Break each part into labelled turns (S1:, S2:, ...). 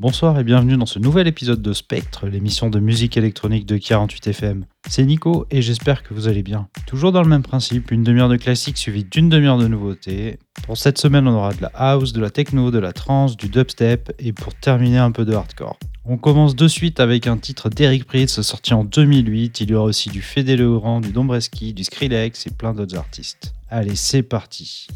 S1: Bonsoir et bienvenue dans ce nouvel épisode de Spectre, l'émission de musique électronique de 48 FM. C'est Nico et j'espère que vous allez bien. Toujours dans le même principe, une demi-heure de classique suivie d'une demi-heure de nouveautés. Pour cette semaine, on aura de la house, de la techno, de la trance, du dubstep et pour terminer un peu de hardcore. On commence de suite avec un titre d'Eric Pritz sorti en 2008. Il y aura aussi du Fede Legrand, du Dombreski, du Skrillex et plein d'autres artistes. Allez, c'est parti.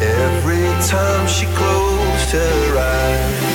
S2: Every time she closed her eyes.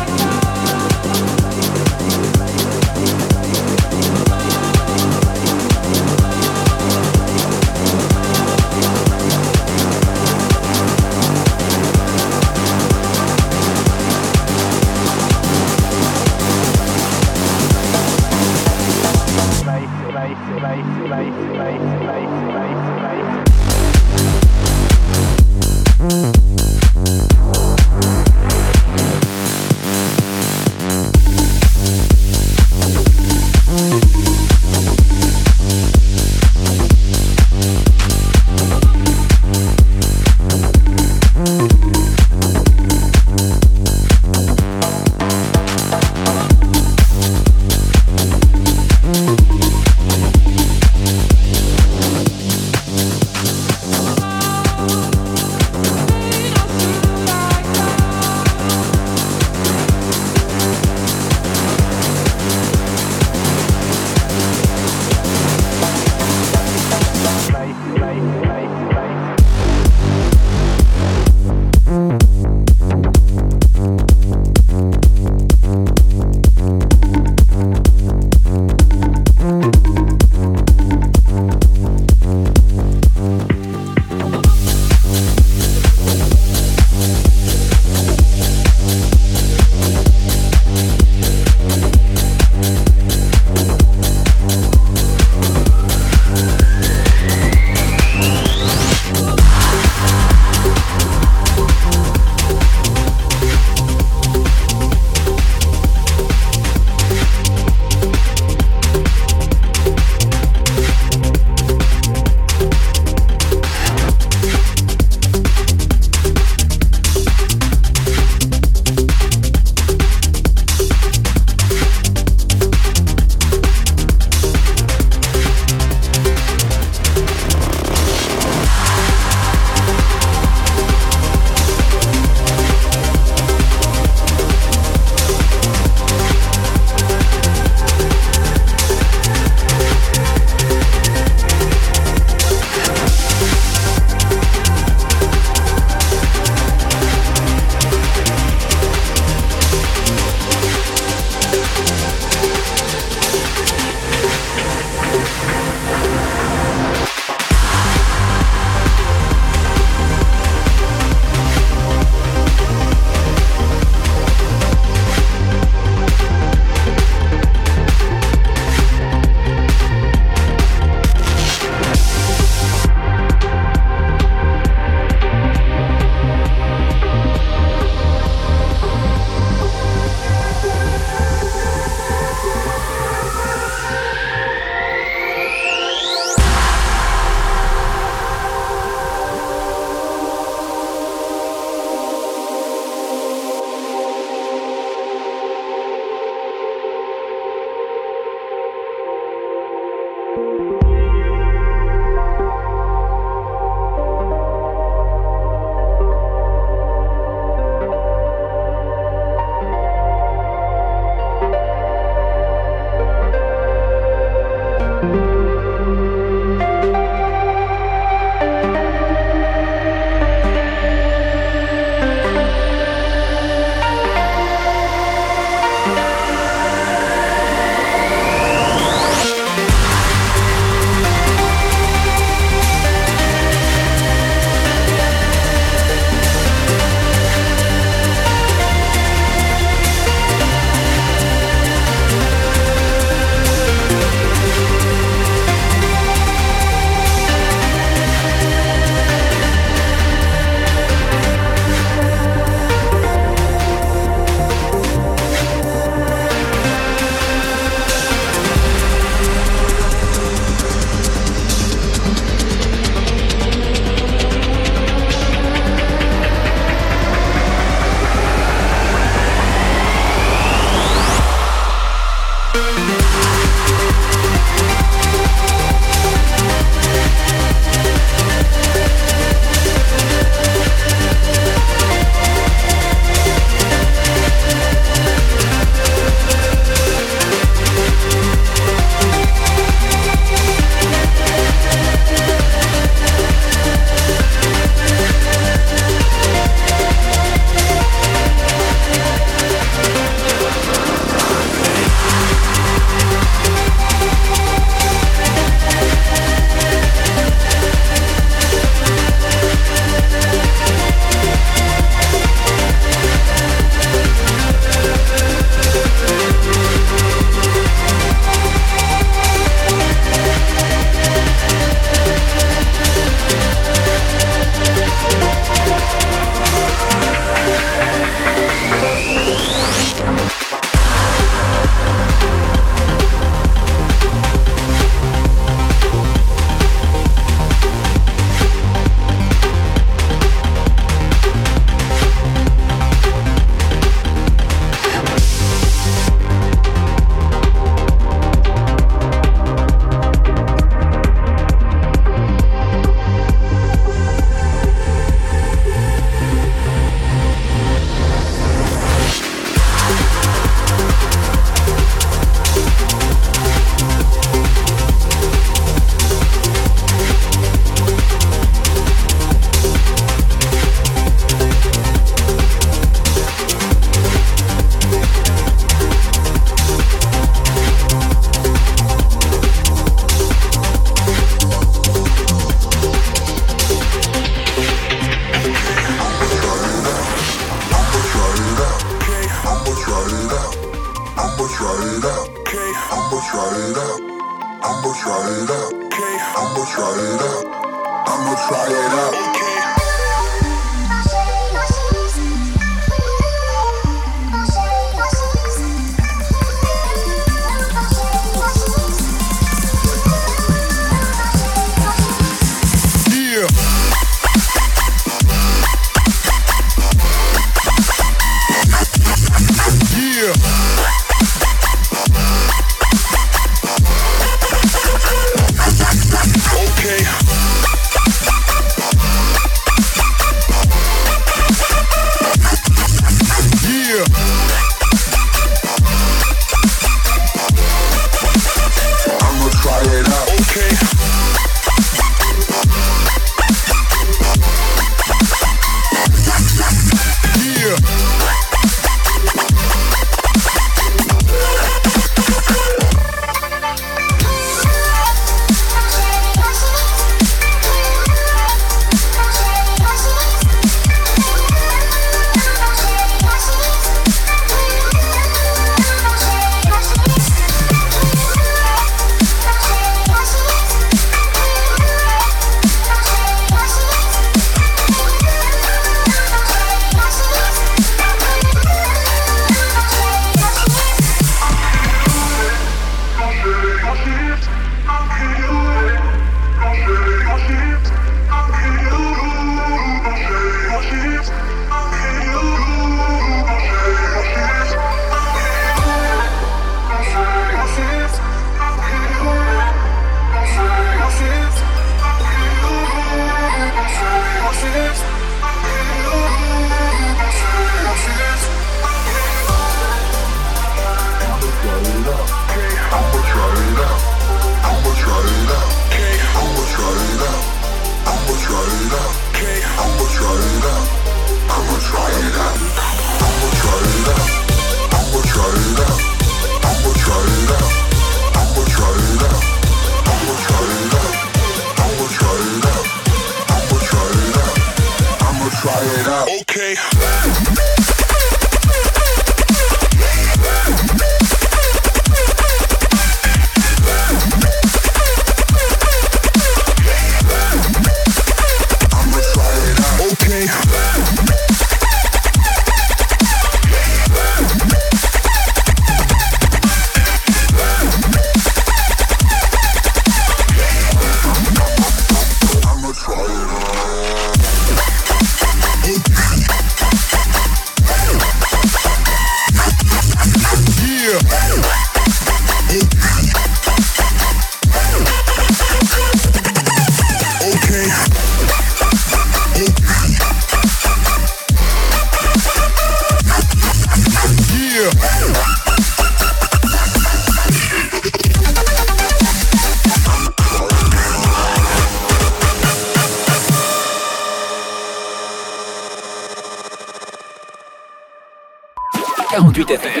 S3: 48 FM.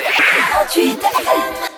S3: 48
S4: FM.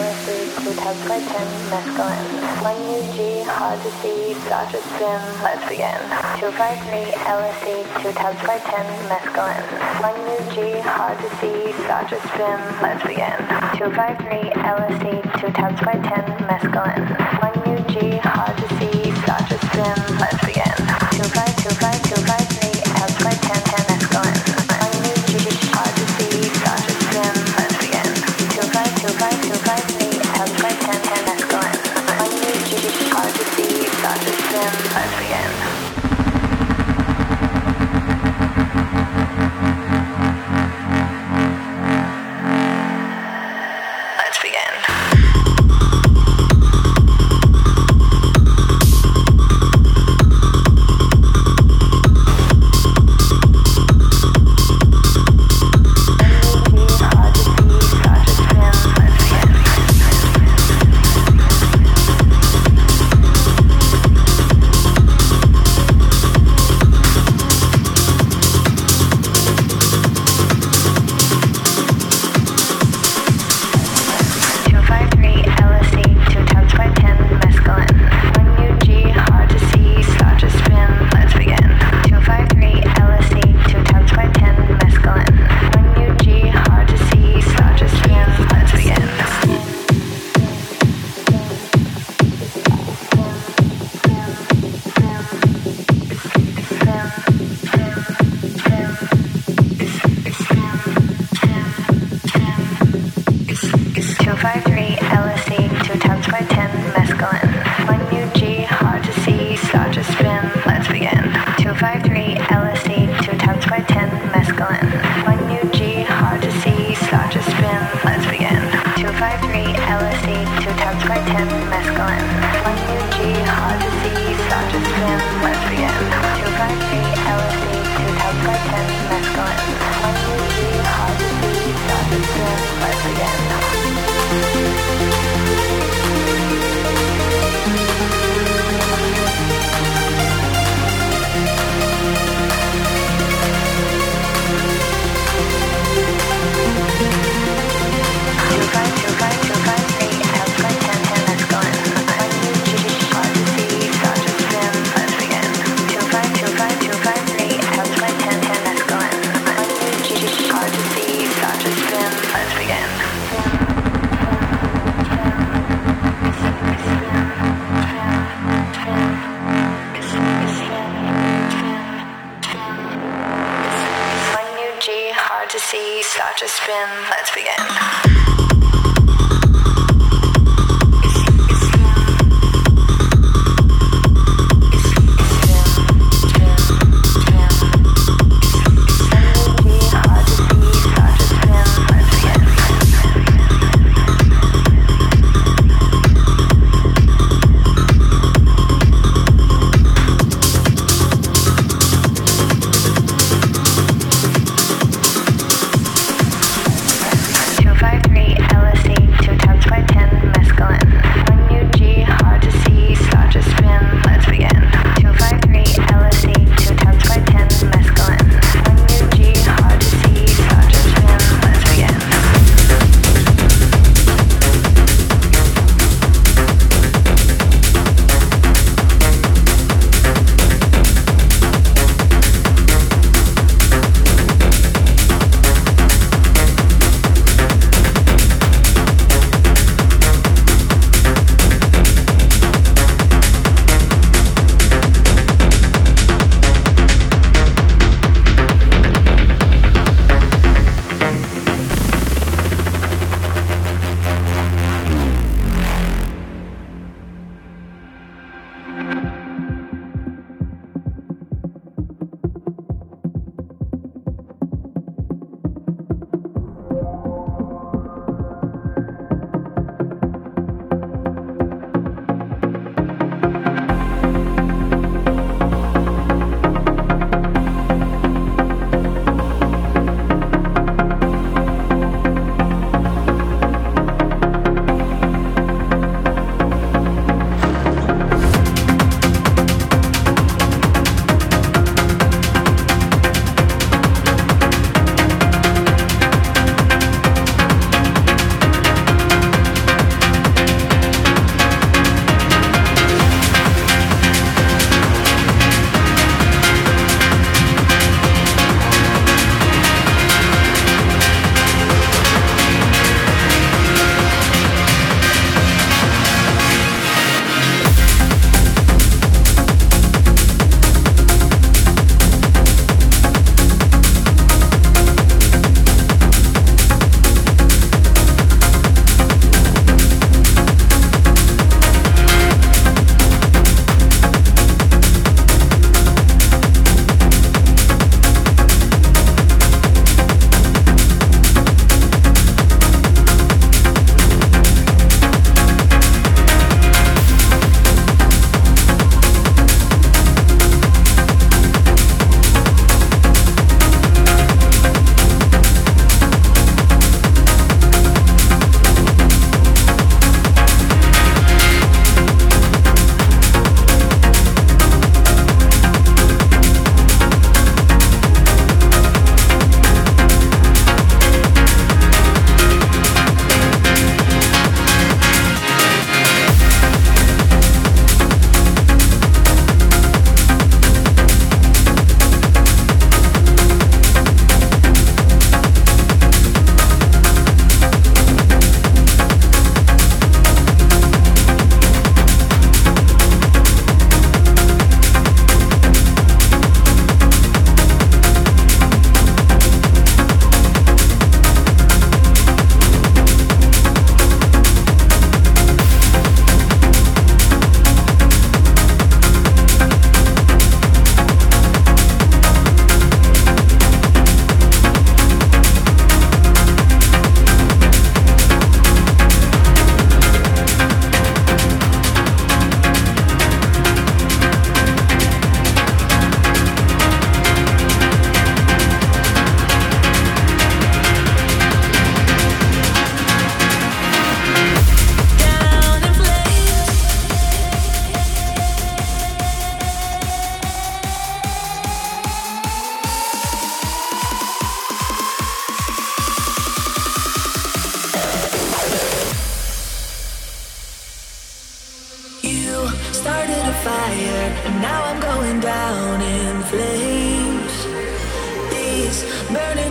S4: Dorothy, Plutarch Glycin, Mescaline, 1UG, Hydrazine, spin. let's begin. 253, LSD, Plutarch Glycin, Mescaline, 1UG, Hydrazine, spin. let's begin. 253, LSD, Plutarch Glycin, Mescaline, 1UG, Hydrazine, spin. let's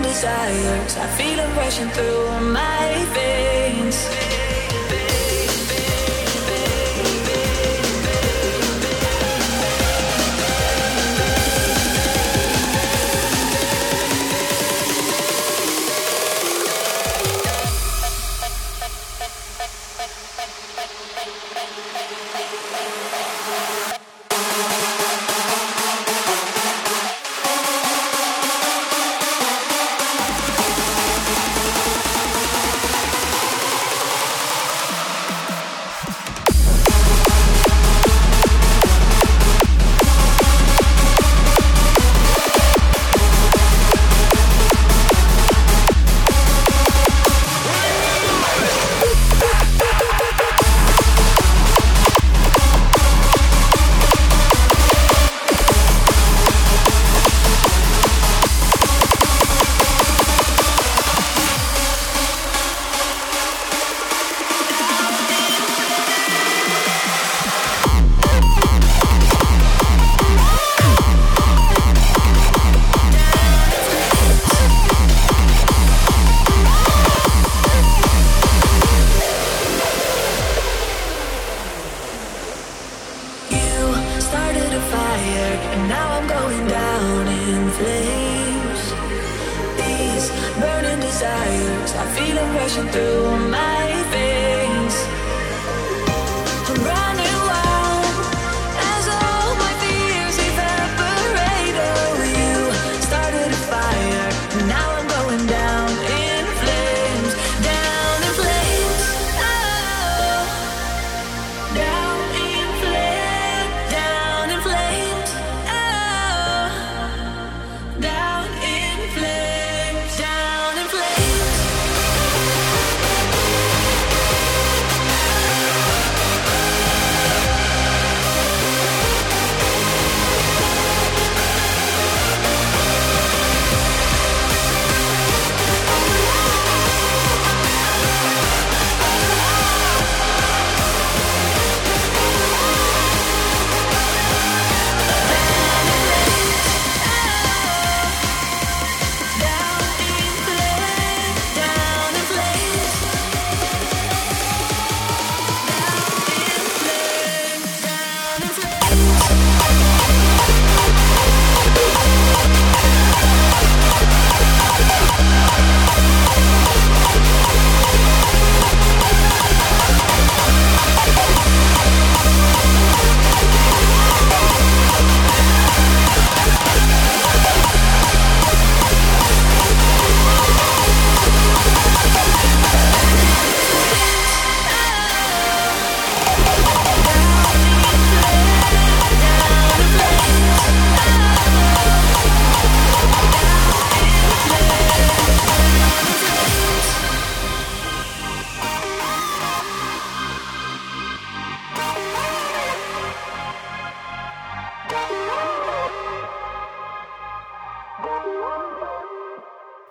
S5: desires. I feel them rushing through my veins.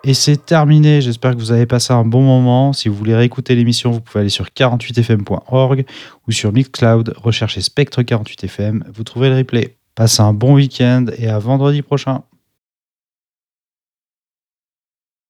S1: Et c'est terminé. J'espère que vous avez passé un bon moment. Si vous voulez réécouter l'émission, vous pouvez aller sur 48fm.org ou sur Mixcloud, rechercher Spectre 48fm. Vous trouverez le replay. Passez un bon week-end et à vendredi prochain.